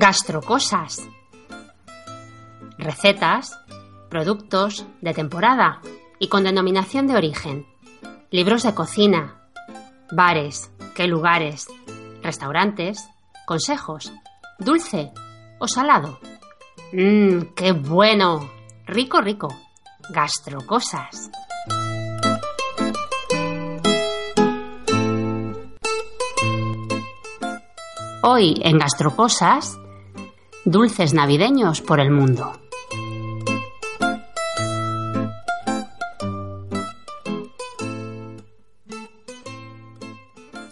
Gastrocosas. Recetas, productos de temporada y con denominación de origen. Libros de cocina, bares, qué lugares, restaurantes, consejos, dulce o salado. Mmm, qué bueno. Rico, rico. Gastrocosas. Hoy en Gastrocosas, dulces navideños por el mundo.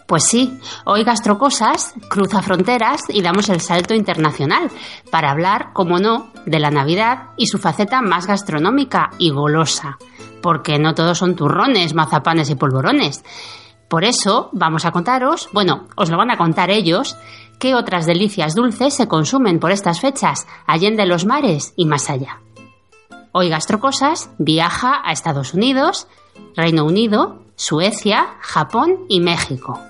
Pues sí, hoy Gastrocosas cruza fronteras y damos el salto internacional para hablar, como no, de la Navidad y su faceta más gastronómica y golosa, porque no todos son turrones, mazapanes y polvorones. Por eso vamos a contaros, bueno, os lo van a contar ellos, qué otras delicias dulces se consumen por estas fechas, allende los mares y más allá. Hoy Gastrocosas viaja a Estados Unidos, Reino Unido, Suecia, Japón y México.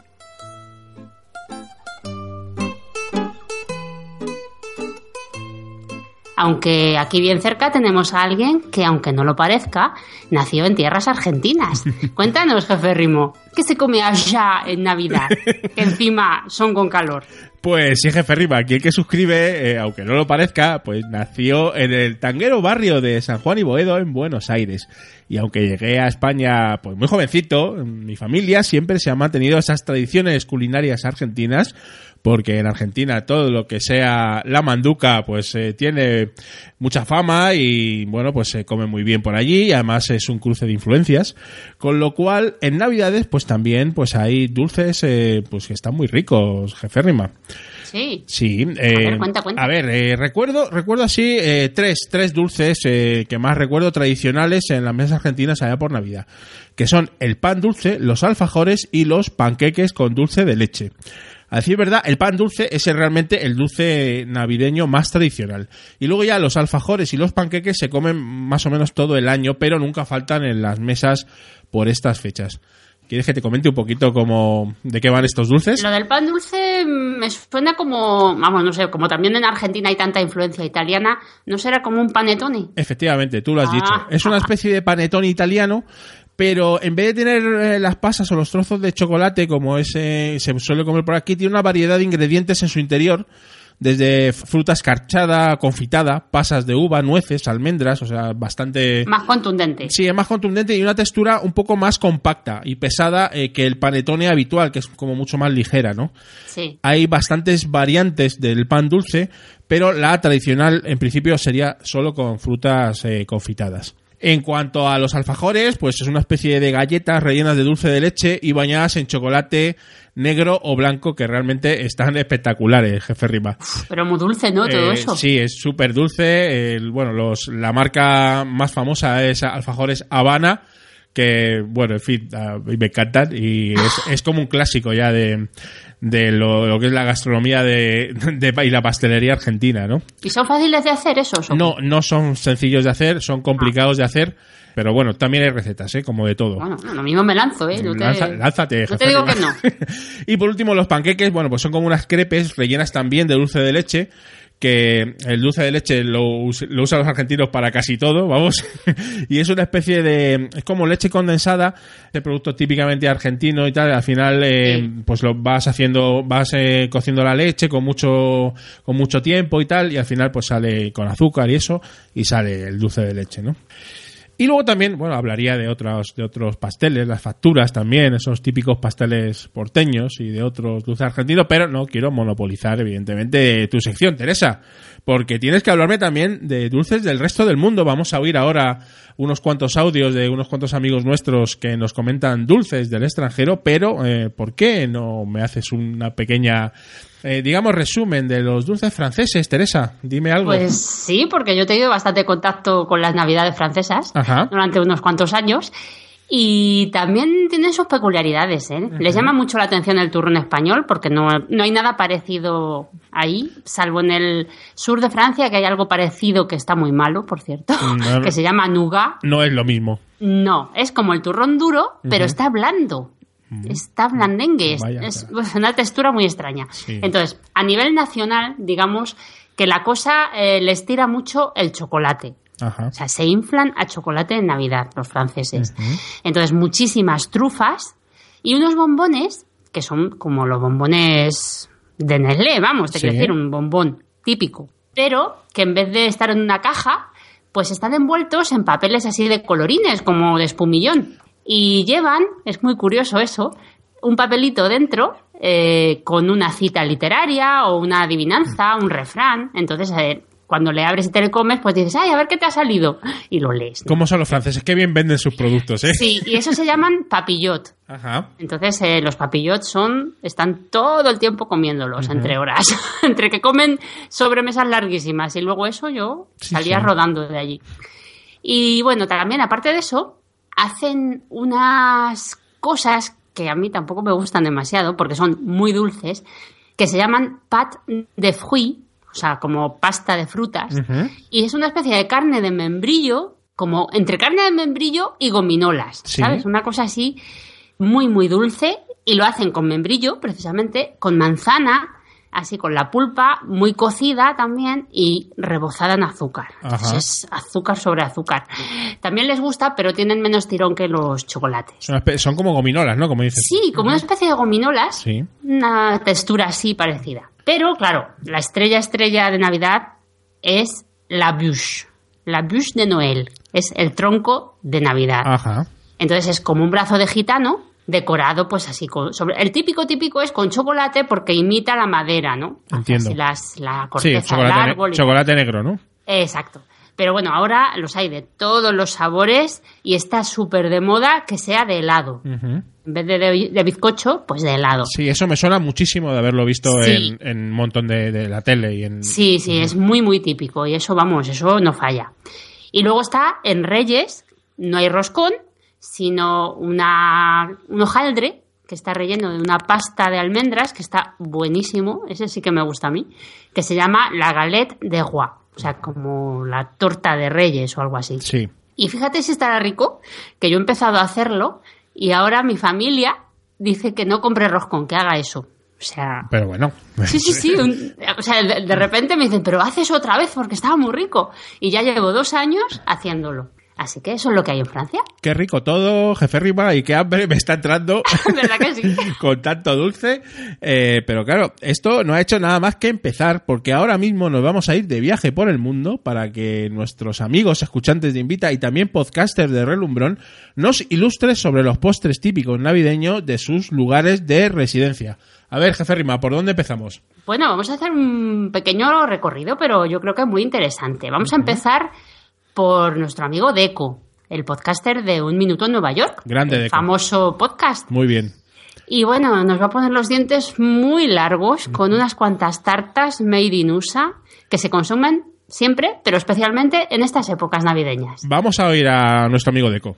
Aunque aquí bien cerca tenemos a alguien que, aunque no lo parezca, nació en tierras argentinas. Cuéntanos, jefe Rimo, ¿qué se come allá en Navidad? Que encima son con calor. Pues sí, jefe Rima, aquí el que suscribe, eh, aunque no lo parezca, pues nació en el tanguero barrio de San Juan y Boedo, en Buenos Aires. Y aunque llegué a España pues muy jovencito, mi familia siempre se ha mantenido esas tradiciones culinarias argentinas, porque en Argentina todo lo que sea la manduca pues eh, tiene mucha fama y bueno pues se come muy bien por allí y además es un cruce de influencias con lo cual en navidades pues también pues hay dulces eh, pues que están muy ricos jeférrima Sí. Sí, a eh, ver, cuenta, cuenta. a ver, eh, recuerdo, recuerdo así eh, tres, tres dulces eh, que más recuerdo tradicionales en las mesas argentinas allá por Navidad, que son el pan dulce, los alfajores y los panqueques con dulce de leche. A decir verdad, el pan dulce es realmente el dulce navideño más tradicional. Y luego ya los alfajores y los panqueques se comen más o menos todo el año, pero nunca faltan en las mesas por estas fechas. ¿Quieres que te comente un poquito cómo, de qué van estos dulces? Lo del pan dulce mm, me suena como, vamos, no sé, como también en Argentina hay tanta influencia italiana, ¿no será como un panetone? Efectivamente, tú lo has Ah. dicho. Es una especie de panetón italiano, pero en vez de tener eh, las pasas o los trozos de chocolate como ese se suele comer por aquí, tiene una variedad de ingredientes en su interior, desde fruta escarchada, confitada, pasas de uva, nueces, almendras, o sea, bastante... Más contundente. Sí, es más contundente y una textura un poco más compacta y pesada eh, que el panetone habitual, que es como mucho más ligera, ¿no? Sí. hay bastantes variantes del pan dulce, pero la tradicional en principio sería solo con frutas eh, confitadas. En cuanto a los alfajores, pues es una especie de galletas rellenas de dulce de leche y bañadas en chocolate negro o blanco que realmente están espectaculares, jefe Rima. Pero muy dulce, ¿no? Todo Eh, eso. Sí, es súper dulce. Bueno, los, la marca más famosa es Alfajores Habana, que, bueno, en fin, mí me encantan y es, es como un clásico ya de, de lo, lo que es la gastronomía de, de- y la pastelería argentina, ¿no? ¿Y son fáciles de hacer esos? No, no son sencillos de hacer, son complicados de hacer, pero bueno, también hay recetas, ¿eh? Como de todo. Bueno, lo mismo me lanzo, ¿eh? No te, Lanza- lánzate, no te digo que no. y por último, los panqueques, bueno, pues son como unas crepes rellenas también de dulce de leche, que el dulce de leche lo, lo usan los argentinos para casi todo, vamos, y es una especie de, es como leche condensada, de producto típicamente argentino y tal, al final, eh, Sí. pues lo vas haciendo, vas eh, cociendo la leche con mucho, con mucho tiempo y tal, y al final pues sale con azúcar y eso, y sale el dulce de leche, ¿no? Y luego también, bueno, hablaría de otros, de otros pasteles, las facturas también, esos típicos pasteles porteños y de otros dulces argentinos, pero no quiero monopolizar, evidentemente, tu sección, Teresa, porque tienes que hablarme también de dulces del resto del mundo. Vamos a oír ahora unos cuantos audios de unos cuantos amigos nuestros que nos comentan dulces del extranjero, pero eh, ¿por qué no me haces una pequeña eh, digamos, resumen de los dulces franceses, Teresa, dime algo. Pues sí, porque yo he tenido bastante contacto con las navidades francesas durante unos cuantos años. Y también tienen sus peculiaridades, ¿eh? Les llama mucho la atención el turrón español porque no, no hay nada parecido ahí, salvo en el sur de Francia, que hay algo parecido que está muy malo, por cierto, que se llama nougat. No es lo mismo. No, es como el turrón duro, pero está blando. Está blandengue, es, una textura muy extraña. Entonces, a nivel nacional, digamos que la cosa eh, les tira mucho el chocolate. O sea, se inflan a chocolate en Navidad los franceses. Entonces, muchísimas trufas y unos bombones que son como los bombones de Nestlé, vamos, te quiero decir, un bombón típico. Pero que en vez de estar en una caja, pues están envueltos en papeles así de colorines, como de espumillón y llevan, es muy curioso eso, un papelito dentro eh, con una cita literaria o una adivinanza, un refrán. Entonces, eh, cuando le abres y te lo comes, pues dices, ay, a ver qué te ha salido. Y lo lees. ¿Cómo son los franceses? Qué bien venden sus productos, ¿eh? Sí, y eso se llaman papillot. Ajá. Entonces, eh, los papillot son, están todo el tiempo comiéndolos, entre horas. entre que comen sobremesas larguísimas y luego eso yo salía rodando de allí. Y bueno, también aparte de eso, hacen unas cosas que a mí tampoco me gustan demasiado porque son muy dulces, que se llaman pat de fruit, o sea, como pasta de frutas, y es una especie de carne de membrillo, como entre carne de membrillo y gominolas, ¿sabes? Una cosa así muy, muy dulce, y lo hacen con membrillo, precisamente, con manzana, así con la pulpa muy cocida también y rebozada en azúcar. es azúcar sobre azúcar. También les gusta, pero tienen menos tirón que los chocolates. Son, como gominolas, ¿no? Como dices. Sí, como una especie de gominolas. Sí. Una textura así parecida. Pero claro, la estrella estrella de Navidad es la bûche. La bûche de Noel. Es el tronco de Navidad. Ajá. Entonces es como un brazo de gitano decorado pues así con sobre el típico típico es con chocolate porque imita la madera no entiendo. Las, la corteza sí, chocolate, del árbol chocolate negro no exacto. Pero bueno ahora los hay de todos los sabores y está súper de moda que sea de helado. En vez de, de, bizcocho pues de helado. Sí eso me suena muchísimo de haberlo visto en, un montón de, la tele y en sí sí es muy muy típico y eso vamos eso no falla. Y luego está en Reyes no hay roscón sino una, un hojaldre que está relleno de una pasta de almendras que está buenísimo, ese sí que me gusta a mí, que se llama la galette de roi, o sea, como la torta de reyes o algo así. Sí. Y fíjate si estará rico, que yo he empezado a hacerlo y ahora mi familia dice que no compre roscón, que haga eso. O sea. Pero bueno. Sí, sí, sí. o sea, de, de, repente me dicen, pero haces otra vez porque estaba muy rico. Y ya llevo dos años haciéndolo. Así que eso es lo que hay en Francia. Qué rico todo, jefe Rima, y qué hambre me está entrando. ¿Verdad que sí? con tanto dulce. Eh, pero claro, esto no ha hecho nada más que empezar, porque ahora mismo nos vamos a ir de viaje por el mundo para que nuestros amigos escuchantes de Invita y también podcasters de Relumbrón nos ilustren sobre los postres típicos navideños de sus lugares de residencia. A ver, jefe Rima, ¿por dónde empezamos? Bueno, vamos a hacer un pequeño recorrido, pero yo creo que es muy interesante. Vamos a empezar por nuestro amigo Deco, el podcaster de Un Minuto en Nueva York. Grande el Deco. Famoso podcast. Muy bien. Y bueno, nos va a poner los dientes muy largos con unas cuantas tartas made in USA que se consumen siempre, pero especialmente en estas épocas navideñas. Vamos a oír a nuestro amigo Deco.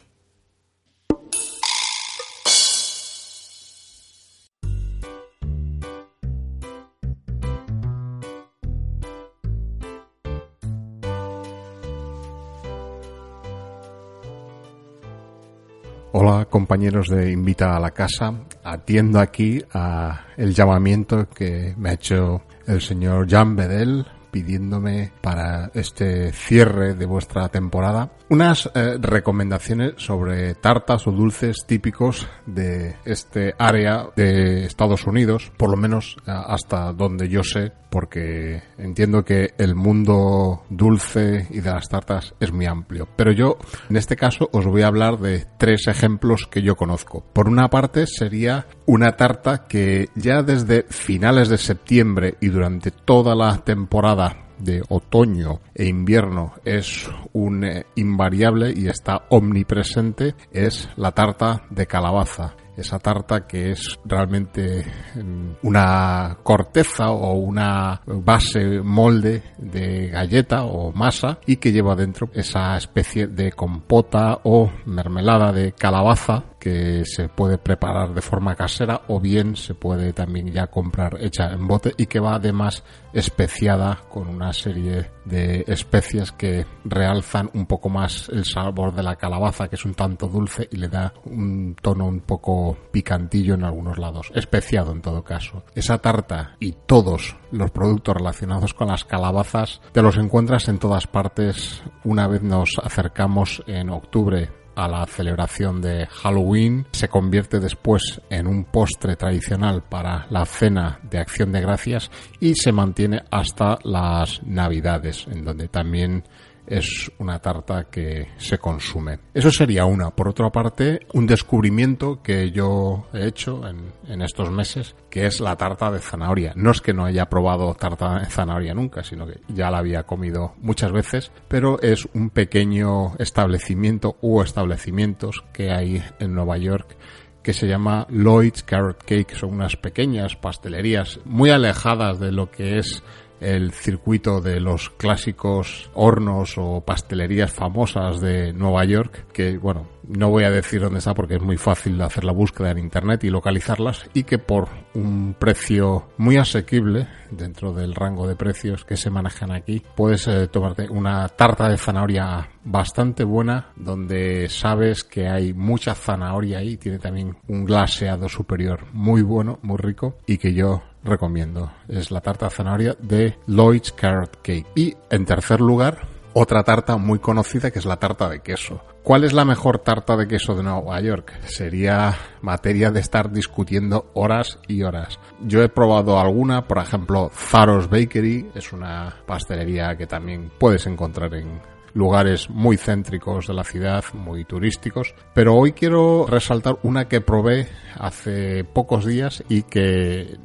Hola compañeros de Invita a la Casa, atiendo aquí a el llamamiento que me ha hecho el señor Jean Bedel pidiéndome para este cierre de vuestra temporada unas eh, recomendaciones sobre tartas o dulces típicos de este área de Estados Unidos, por lo menos eh, hasta donde yo sé porque entiendo que el mundo dulce y de las tartas es muy amplio. Pero yo, en este caso, os voy a hablar de tres ejemplos que yo conozco. Por una parte, sería una tarta que ya desde finales de septiembre y durante toda la temporada de otoño e invierno es un eh, invariable y está omnipresente es la tarta de calabaza esa tarta que es realmente mm, una corteza o una base molde de galleta o masa y que lleva dentro esa especie de compota o mermelada de calabaza que se puede preparar de forma casera o bien se puede también ya comprar hecha en bote y que va además especiada con una serie de especias que realzan un poco más el sabor de la calabaza que es un tanto dulce y le da un tono un poco picantillo en algunos lados, especiado en todo caso. Esa tarta y todos los productos relacionados con las calabazas te los encuentras en todas partes una vez nos acercamos en octubre a la celebración de Halloween, se convierte después en un postre tradicional para la cena de acción de gracias y se mantiene hasta las navidades, en donde también es una tarta que se consume. Eso sería una. Por otra parte, un descubrimiento que yo he hecho en, en, estos meses, que es la tarta de zanahoria. No es que no haya probado tarta de zanahoria nunca, sino que ya la había comido muchas veces, pero es un pequeño establecimiento u establecimientos que hay en Nueva York que se llama Lloyd's Carrot Cake. Son unas pequeñas pastelerías muy alejadas de lo que es el circuito de los clásicos hornos o pastelerías famosas de Nueva York, que bueno, no voy a decir dónde está porque es muy fácil hacer la búsqueda en internet y localizarlas y que por un precio muy asequible dentro del rango de precios que se manejan aquí puedes eh, tomarte una tarta de zanahoria bastante buena donde sabes que hay mucha zanahoria ahí tiene también un glaseado superior muy bueno muy rico y que yo recomiendo es la tarta zanahoria de Lloyd's Carrot Cake y en tercer lugar otra tarta muy conocida que es la tarta de queso. ¿Cuál es la mejor tarta de queso de Nueva York? Sería materia de estar discutiendo horas y horas. Yo he probado alguna, por ejemplo, Zaros Bakery, es una pastelería que también puedes encontrar en lugares muy céntricos de la ciudad, muy turísticos, pero hoy quiero resaltar una que probé hace pocos días y que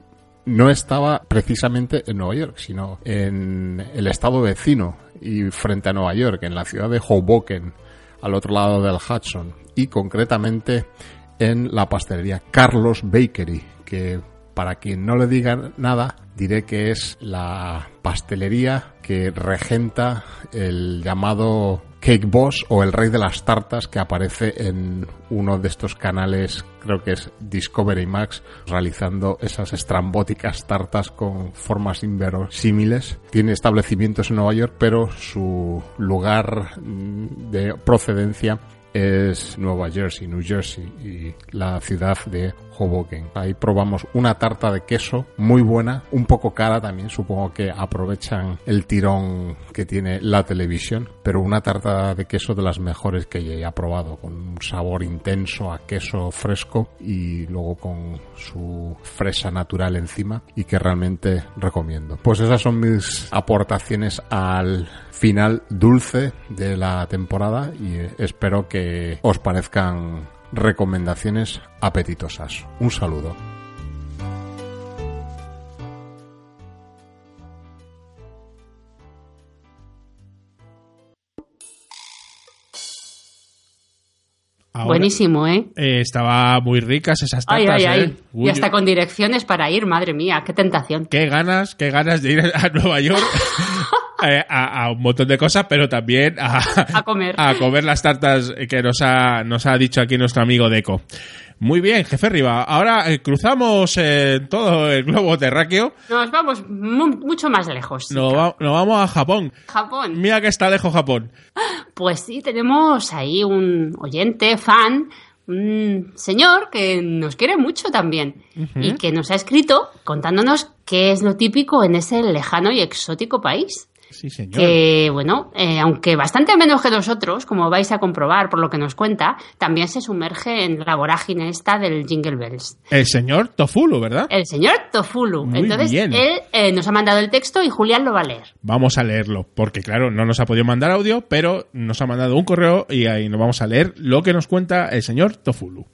no estaba precisamente en Nueva York, sino en el estado vecino y frente a Nueva York, en la ciudad de Hoboken, al otro lado del Hudson, y concretamente en la pastelería Carlos Bakery, que para quien no le diga nada, diré que es la pastelería que regenta el llamado Cake Boss o el rey de las tartas que aparece en uno de estos canales, creo que es Discovery Max, realizando esas estrambóticas tartas con formas inverosímiles. Tiene establecimientos en Nueva York, pero su lugar de procedencia es Nueva Jersey, New Jersey y la ciudad de Hoboken. Ahí probamos una tarta de queso muy buena, un poco cara también, supongo que aprovechan el tirón que tiene la televisión, pero una tarta de queso de las mejores que he probado, con un sabor intenso a queso fresco y luego con su fresa natural encima y que realmente recomiendo. Pues esas son mis aportaciones al final dulce de la temporada y espero que os parezcan recomendaciones apetitosas. Un saludo. Ahora, Buenísimo, ¿eh? ¿eh? Estaba muy ricas esas tartas, ay, ay, ay. ¿eh? y hasta con direcciones para ir, madre mía, qué tentación. Qué ganas, qué ganas de ir a Nueva York. A, a, un montón de cosas, pero también a, a, comer. a comer las tartas que nos ha, nos ha dicho aquí nuestro amigo Deco. Muy bien, jefe Riva. Ahora eh, cruzamos eh, todo el globo terráqueo. Nos vamos mu mucho más lejos. Nos, va, nos, vamos a Japón. Japón. Mira que está lejos Japón. Pues sí, tenemos ahí un oyente, fan, un señor que nos quiere mucho también uh -huh. y que nos ha escrito contándonos qué es lo típico en ese lejano y exótico país. Sí, señor. Que, bueno, eh, aunque bastante menos que nosotros, como vais a comprobar por lo que nos cuenta, también se sumerge en la vorágine esta del Jingle Bells. El señor Tofulu, ¿verdad? El señor Tofulu. Muy Entonces, bien. él eh, nos ha mandado el texto y Julián lo va a leer. Vamos a leerlo, porque claro, no nos ha podido mandar audio, pero nos ha mandado un correo y ahí nos vamos a leer lo que nos cuenta el señor Tofulu.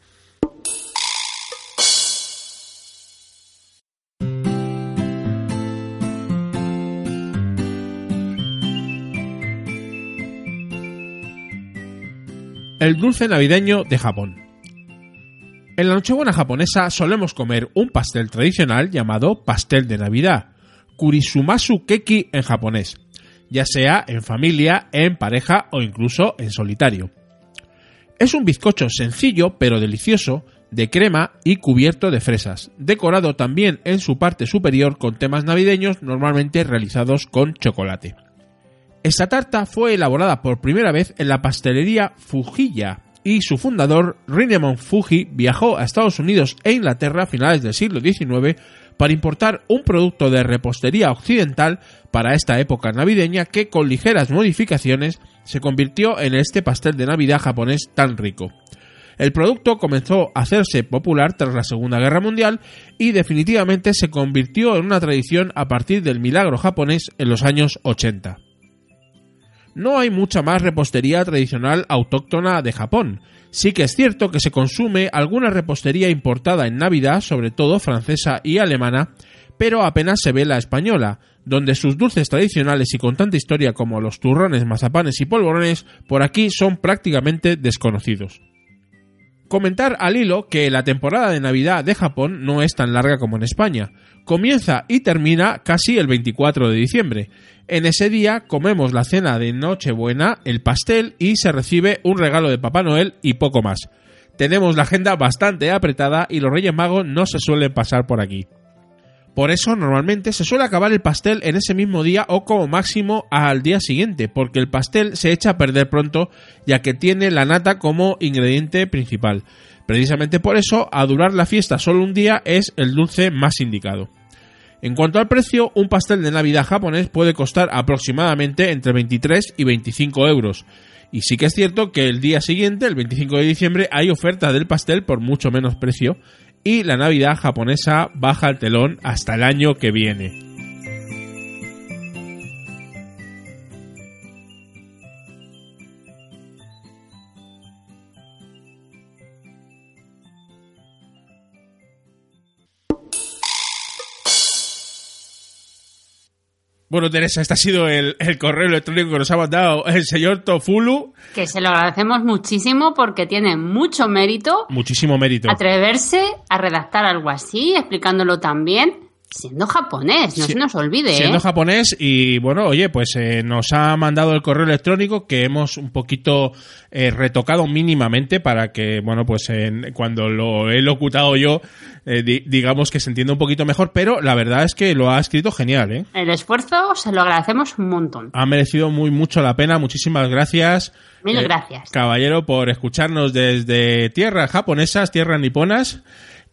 El dulce navideño de Japón. En la Nochebuena japonesa solemos comer un pastel tradicional llamado pastel de Navidad, Kurisumasu Keki en japonés, ya sea en familia, en pareja o incluso en solitario. Es un bizcocho sencillo pero delicioso, de crema y cubierto de fresas, decorado también en su parte superior con temas navideños normalmente realizados con chocolate. Esta tarta fue elaborada por primera vez en la pastelería Fujiya y su fundador, Rinemon Fuji, viajó a Estados Unidos e Inglaterra a finales del siglo XIX para importar un producto de repostería occidental para esta época navideña que con ligeras modificaciones se convirtió en este pastel de Navidad japonés tan rico. El producto comenzó a hacerse popular tras la Segunda Guerra Mundial y definitivamente se convirtió en una tradición a partir del milagro japonés en los años 80 no hay mucha más repostería tradicional autóctona de Japón. Sí que es cierto que se consume alguna repostería importada en Navidad, sobre todo francesa y alemana, pero apenas se ve la española, donde sus dulces tradicionales y con tanta historia como los turrones, mazapanes y polvorones por aquí son prácticamente desconocidos. Comentar al hilo que la temporada de Navidad de Japón no es tan larga como en España. Comienza y termina casi el 24 de diciembre. En ese día comemos la cena de Nochebuena, el pastel y se recibe un regalo de Papá Noel y poco más. Tenemos la agenda bastante apretada y los Reyes Magos no se suelen pasar por aquí. Por eso normalmente se suele acabar el pastel en ese mismo día o como máximo al día siguiente, porque el pastel se echa a perder pronto ya que tiene la nata como ingrediente principal. Precisamente por eso, a durar la fiesta solo un día es el dulce más indicado. En cuanto al precio, un pastel de Navidad japonés puede costar aproximadamente entre 23 y 25 euros. Y sí que es cierto que el día siguiente, el 25 de diciembre, hay oferta del pastel por mucho menos precio y la Navidad japonesa baja el telón hasta el año que viene. Bueno, Teresa, este ha sido el, el, correo electrónico que nos ha mandado el señor Tofulu. Que se lo agradecemos muchísimo porque tiene mucho mérito. Muchísimo mérito. Atreverse a redactar algo así, explicándolo tan bien, siendo japonés, no se nos olvide. Siendo ¿eh? japonés y bueno, oye, pues eh, nos ha mandado el correo electrónico que hemos un poquito eh, retocado mínimamente para que, bueno, pues en- cuando lo he locutado yo, eh, di- digamos que se entienda un poquito mejor, pero la verdad es que lo ha escrito genial, ¿eh? El esfuerzo se lo agradecemos un montón. Ha merecido muy mucho la pena, muchísimas gracias. Mil gracias. Caballero, por escucharnos desde tierras japonesas, tierras niponas.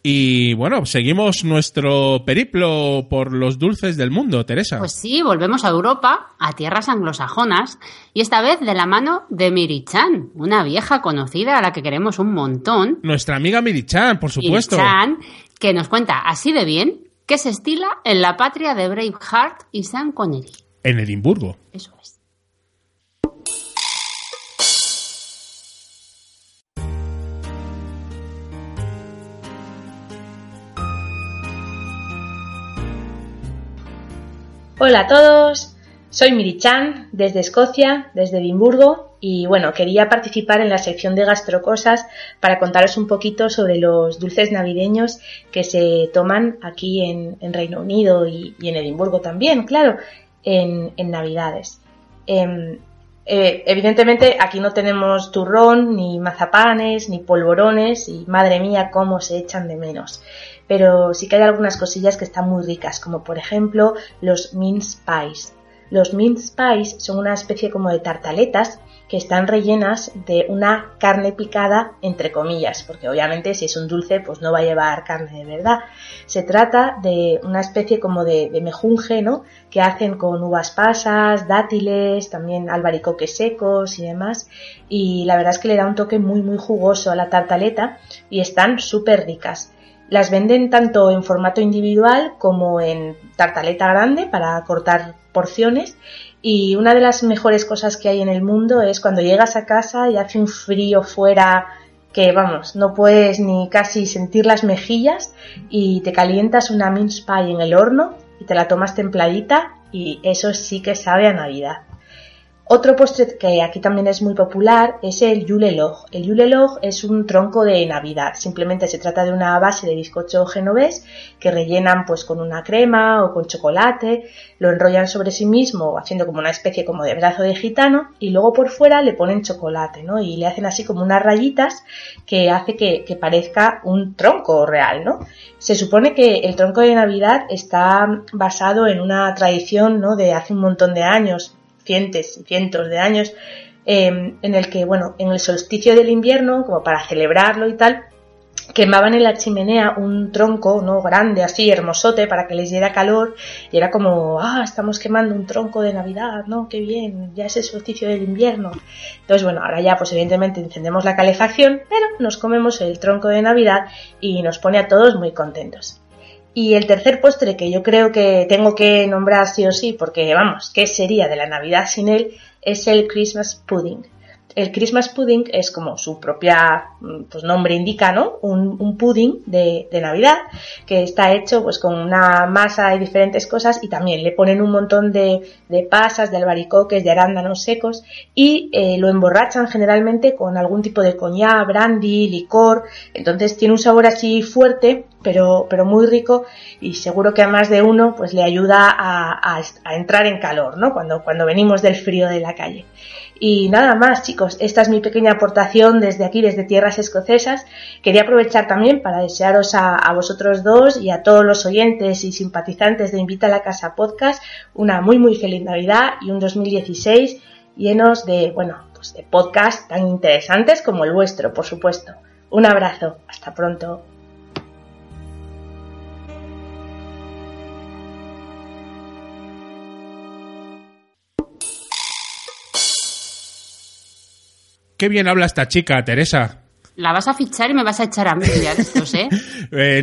Y bueno, seguimos nuestro periplo por los dulces del mundo, Teresa. Pues sí, volvemos a Europa, a tierras anglosajonas, y esta vez de la mano de Miri-chan, una vieja conocida a la que queremos un montón. Nuestra amiga Miri-chan, por supuesto. Miri-chan, que nos cuenta así de bien que se estila en la patria de Braveheart y Sean Connery. En Edimburgo. Eso es. Hola a todos, soy Miri-chan desde Escocia, desde Edimburgo y bueno, quería participar en la sección de gastrocosas para contaros un poquito sobre los dulces navideños que se toman aquí en, Reino Unido y, y en Edimburgo también, claro, en, en Navidades. Em, eh, evidentemente aquí no tenemos turrón, ni mazapanes, ni polvorones y madre mía cómo se echan de menos pero sí que hay algunas cosillas que están muy ricas, como por ejemplo los mince pies. Los mince pies son una especie como de tartaletas que están rellenas de una carne picada, entre comillas, porque obviamente si es un dulce, pues no va a llevar carne de verdad. Se trata de una especie como de, mejunje, ¿no? Que hacen con uvas pasas, dátiles, también albaricoques secos y demás. Y la verdad es que le da un toque muy, muy jugoso a la tartaleta y están súper ricas. Las venden tanto en formato individual como en tartaleta grande para cortar porciones y una de las mejores cosas que hay en el mundo es cuando llegas a casa y hace un frío fuera que vamos, no puedes ni casi sentir las mejillas y te calientas una mince pie en el horno y te la tomas templadita y eso sí que sabe a Navidad. Otro postre que aquí también es muy popular es el Yulelog. El Yulelog es un tronco de Navidad. Simplemente se trata de una base de bizcocho genovés que rellenan pues con una crema o con chocolate, lo enrollan sobre sí mismo haciendo como una especie como de brazo de gitano y luego por fuera le ponen chocolate, ¿no? Y le hacen así como unas rayitas que hace que, que parezca un tronco real, ¿no? Se supone que el tronco de Navidad está basado en una tradición, ¿no? De hace un montón de años cientos y cientos de años, em, en el que, bueno, en el solsticio del invierno, como para celebrarlo y tal, quemaban en la chimenea un tronco, ¿no? Grande, así, hermosote, para que les diera calor, y era como, ah, estamos quemando un tronco de Navidad, ¿no? Qué bien, ya es el solsticio del invierno. Entonces, bueno, ahora ya, pues evidentemente encendemos la calefacción, pero nos comemos el tronco de Navidad y nos pone a todos muy contentos. Y el tercer postre que yo creo que tengo que nombrar sí o sí, porque vamos, ¿qué sería de la Navidad sin él? Es el Christmas Pudding. El Christmas Pudding es como su propia mm, pues, nombre indica, ¿no? Un, pudding de, Navidad que está hecho pues con una masa y diferentes cosas y también le ponen un montón de, pasas, de albaricoques, de arándanos secos y eh, lo emborrachan generalmente con algún tipo de coñac, brandy, licor. Entonces tiene un sabor así fuerte pero, pero muy rico y seguro que a más de uno pues le ayuda a, a, entrar en calor, ¿no? Cuando, cuando venimos del frío de la calle. Y nada más, chicos, esta es mi pequeña aportación desde aquí, desde tierras escocesas. Quería aprovechar también para desearos a, vosotros dos y a todos los oyentes y simpatizantes de Invita a la Casa Podcast una muy muy feliz Navidad y un 2016 llenos de, bueno, pues de podcasts tan interesantes como el vuestro, por supuesto. Un abrazo, hasta pronto. Qué bien habla esta chica, Teresa. La vas a fichar y me vas a echar a mí ya estos, ¿eh? eh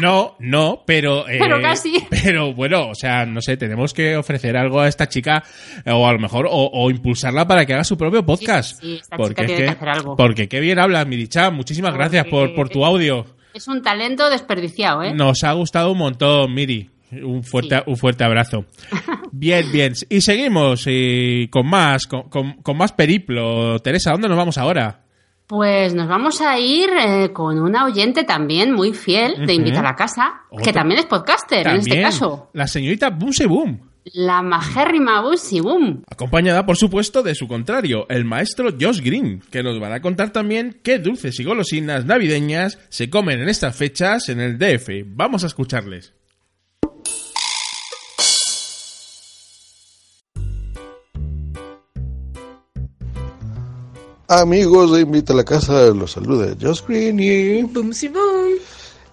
no, no, pero... Eh, pero casi. Pero bueno, o sea, no sé, tenemos que ofrecer algo a esta chica, o a lo mejor, o, impulsarla para que haga su propio podcast. Sí, esta porque chica tiene que, hacer algo. Porque qué bien habla, Miricha. Muchísimas gracias por, por tu audio. Es un talento desperdiciado, ¿eh? Nos ha gustado un montón, Miri. Un fuerte, un fuerte abrazo. Bien, bien. Y seguimos y con más, con, más periplo. Teresa, ¿dónde nos vamos ahora? Pues nos vamos a ir eh, con una oyente también muy fiel de Invita a la Casa, que también es podcaster en este caso. La señorita Bunse Boom. La majérrima Bunse Boom. Acompañada, por supuesto, de su contrario, el maestro Josh Green, que nos va a contar también qué dulces y golosinas navideñas se comen en estas fechas en el DF. Vamos a escucharles. Amigos de Invita a la Casa, los saluda Josh Green y... Boom.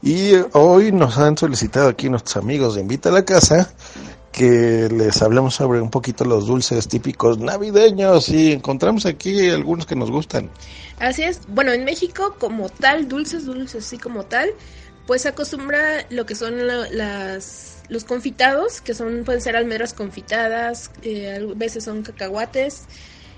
Y hoy nos han solicitado aquí nuestros amigos de Invita a la Casa que les hablemos sobre un poquito los dulces típicos navideños y encontramos aquí algunos que nos gustan. Así es, bueno, en México como tal, dulces, dulces así como tal, pues se acostumbra lo que son las los confitados, que son pueden ser almendras confitadas, eh, a veces son cacahuates,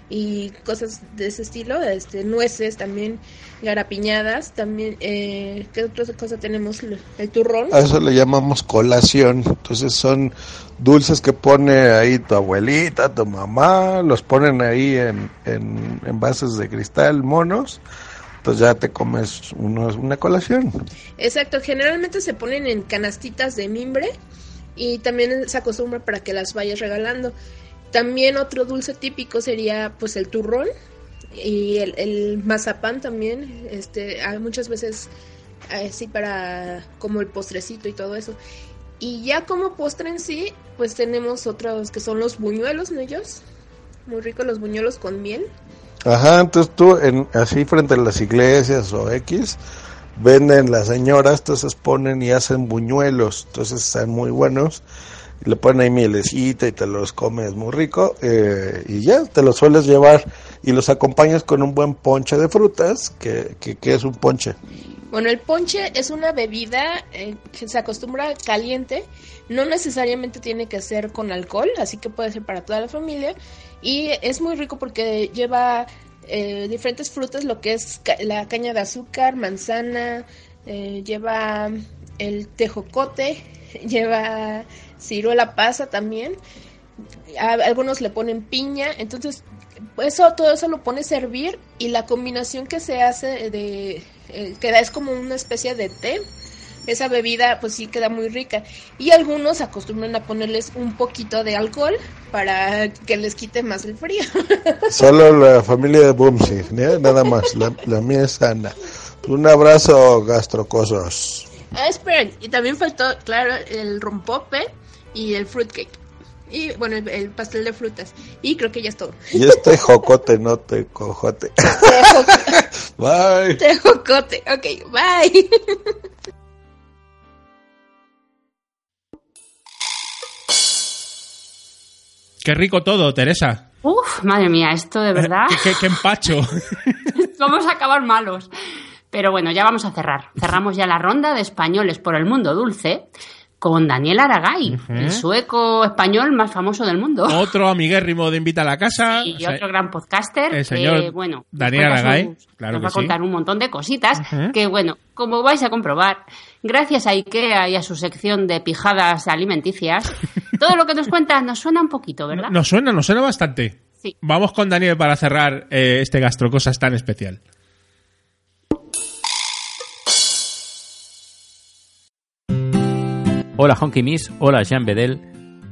y cosas de ese estilo, este, nueces también, garapiñadas, también, eh, ¿qué otra cosa tenemos? El turrón. A eso le llamamos colación, entonces son dulces que pone ahí tu abuelita, tu mamá, los ponen ahí en, en, en bases de cristal monos, entonces ya te comes uno, una colación. Exacto, generalmente se ponen en canastitas de mimbre y también se acostumbra para que las vayas regalando. También otro dulce típico sería pues el turrón y el, mazapán también, este, hay muchas veces así para como el postrecito y todo eso. Y ya como postre en sí, pues tenemos otros que son los buñuelos, ¿no ellos? Muy ricos los buñuelos con miel. Ajá, entonces tú en, así frente a las iglesias o X, venden las señoras, entonces ponen y hacen buñuelos, entonces están muy buenos, le ponen ahí mielecita y te los comes muy rico, eh, y ya, te los sueles llevar y los acompañas con un buen ponche de frutas, que, que, es un ponche. Bueno, el ponche es una bebida eh, que se acostumbra caliente, no necesariamente tiene que ser con alcohol, así que puede ser para toda la familia, y es muy rico porque lleva eh, diferentes frutas, lo que es ca- la caña de azúcar, manzana, eh, lleva el tejocote, lleva ciruela pasa también. A- algunos le ponen piña, entonces eso todo eso lo pone a servir y la combinación que se hace de eh, que da es como una especie de té. Esa bebida pues sí queda muy rica y algunos acostumbran a ponerles un poquito de alcohol para que les quite más el frío. Solo la familia de Bumsy, ¿eh? nada más, la, la mía es Ana. Un abrazo, gastrocosos. Ah, esperen, y también faltó, claro, el rompope y el fruitcake. Y bueno, el, el pastel de frutas. Y creo que ya es todo. Y este jocote, no te cojote. Bye. Tejocote. Ok, bye. Qué rico todo, Teresa. Uf, madre mía, esto de verdad. Qué, qué empacho. vamos a acabar malos. Pero bueno, ya vamos a cerrar. Cerramos ya la ronda de españoles por el mundo dulce con Daniel Aragay, el sueco español más famoso del mundo. Otro amiguérrimo de Invita a la Casa. y sea, otro gran podcaster el señor que, bueno, Daniel Aragay, sus- claro nos que va a sí. contar un montón de cositas que, bueno, como vais a comprobar, gracias a IKEA y a su sección de pijadas alimenticias, todo lo que nos cuenta nos suena un poquito, ¿verdad? Nos suena, nos suena bastante. Sí. Vamos con Daniel para cerrar eh, este gastrocosas tan especial. Hola Honky Miss, hola Jean Bedel,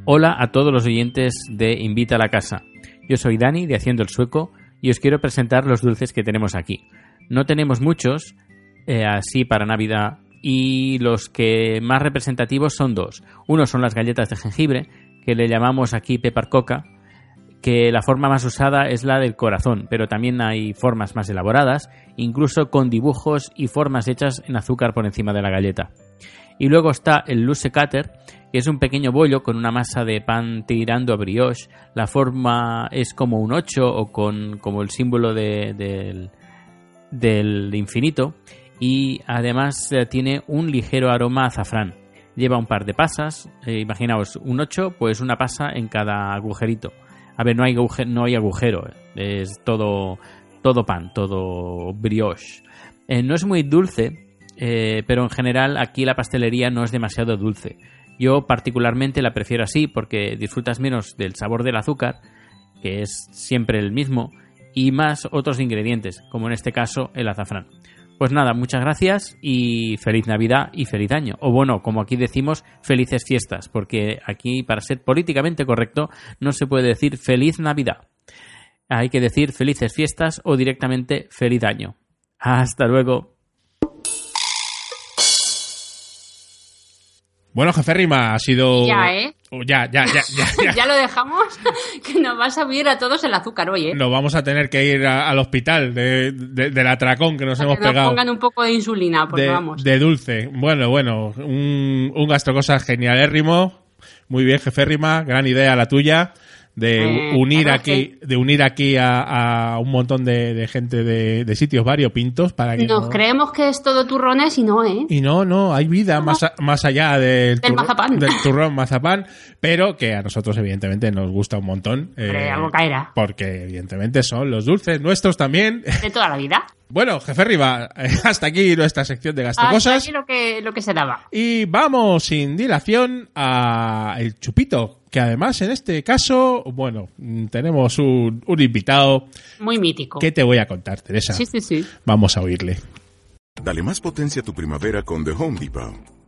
hola a todos los oyentes de Invita a la Casa. Yo soy Dani de Haciendo el Sueco y os quiero presentar los dulces que tenemos aquí. No tenemos muchos, eh, así para Navidad, y los que más representativos son dos. Uno son las galletas de jengibre, que le llamamos aquí pepper coca, que la forma más usada es la del corazón, pero también hay formas más elaboradas, incluso con dibujos y formas hechas en azúcar por encima de la galleta. Y luego está el Luce Cutter, que es un pequeño bollo con una masa de pan tirando a brioche. La forma es como un 8 o con como el símbolo de- del, del infinito. Y además eh, tiene un ligero aroma a azafrán. Lleva un par de pasas. eh, imaginaos, un 8, pues una pasa en cada agujerito. A ver, no hay, aguje- no hay agujero. eh, Es todo, todo pan, todo brioche. No es muy dulce, eh, pero en general aquí la pastelería no es demasiado dulce. Yo particularmente la prefiero así porque disfrutas menos del sabor del azúcar, que es siempre el mismo, y más otros ingredientes, como en este caso el azafrán. Pues nada, muchas gracias y feliz Navidad y feliz año. O bueno, como aquí decimos, felices fiestas, porque aquí para ser políticamente correcto no se puede decir feliz Navidad. Hay que decir felices fiestas o directamente feliz año. Hasta luego. Bueno, jefe Rima, ha sido... Ya, ¿eh? Oh, ya, ya, ya, ya, ya. lo dejamos, que nos va a subir a todos el azúcar hoy, ¿eh? Nos vamos a tener que ir a- al hospital de, de- del atracón que nos Para hemos que nos pegado. pongan un poco de insulina, porque de, vamos. de dulce. Bueno, bueno, un, un gastrocosas genialérrimo. Muy bien, jefe Rima, gran idea la tuya de Eh, unir aquí, de unir aquí a, a un montón de, de gente de, de sitios variopintos para que Nos no- creemos que es todo turrones y no, ¿eh? y no, no, hay vida más, a- más allá del, Del turro- mazapán. del turrón mazapán, pero que a nosotros evidentemente nos gusta un montón. eh, algo caerá. Porque evidentemente son los dulces nuestros también. De toda la vida. Bueno, jefe Riva, hasta aquí nuestra sección de Hasta aquí lo que, lo que se daba. Y vamos sin dilación a el chupito, que además en este caso, bueno, tenemos un, un invitado Muy mítico. que te voy a contar, Teresa. Sí, sí, sí. Vamos a oírle. Dale más potencia a tu primavera con The Home Depot.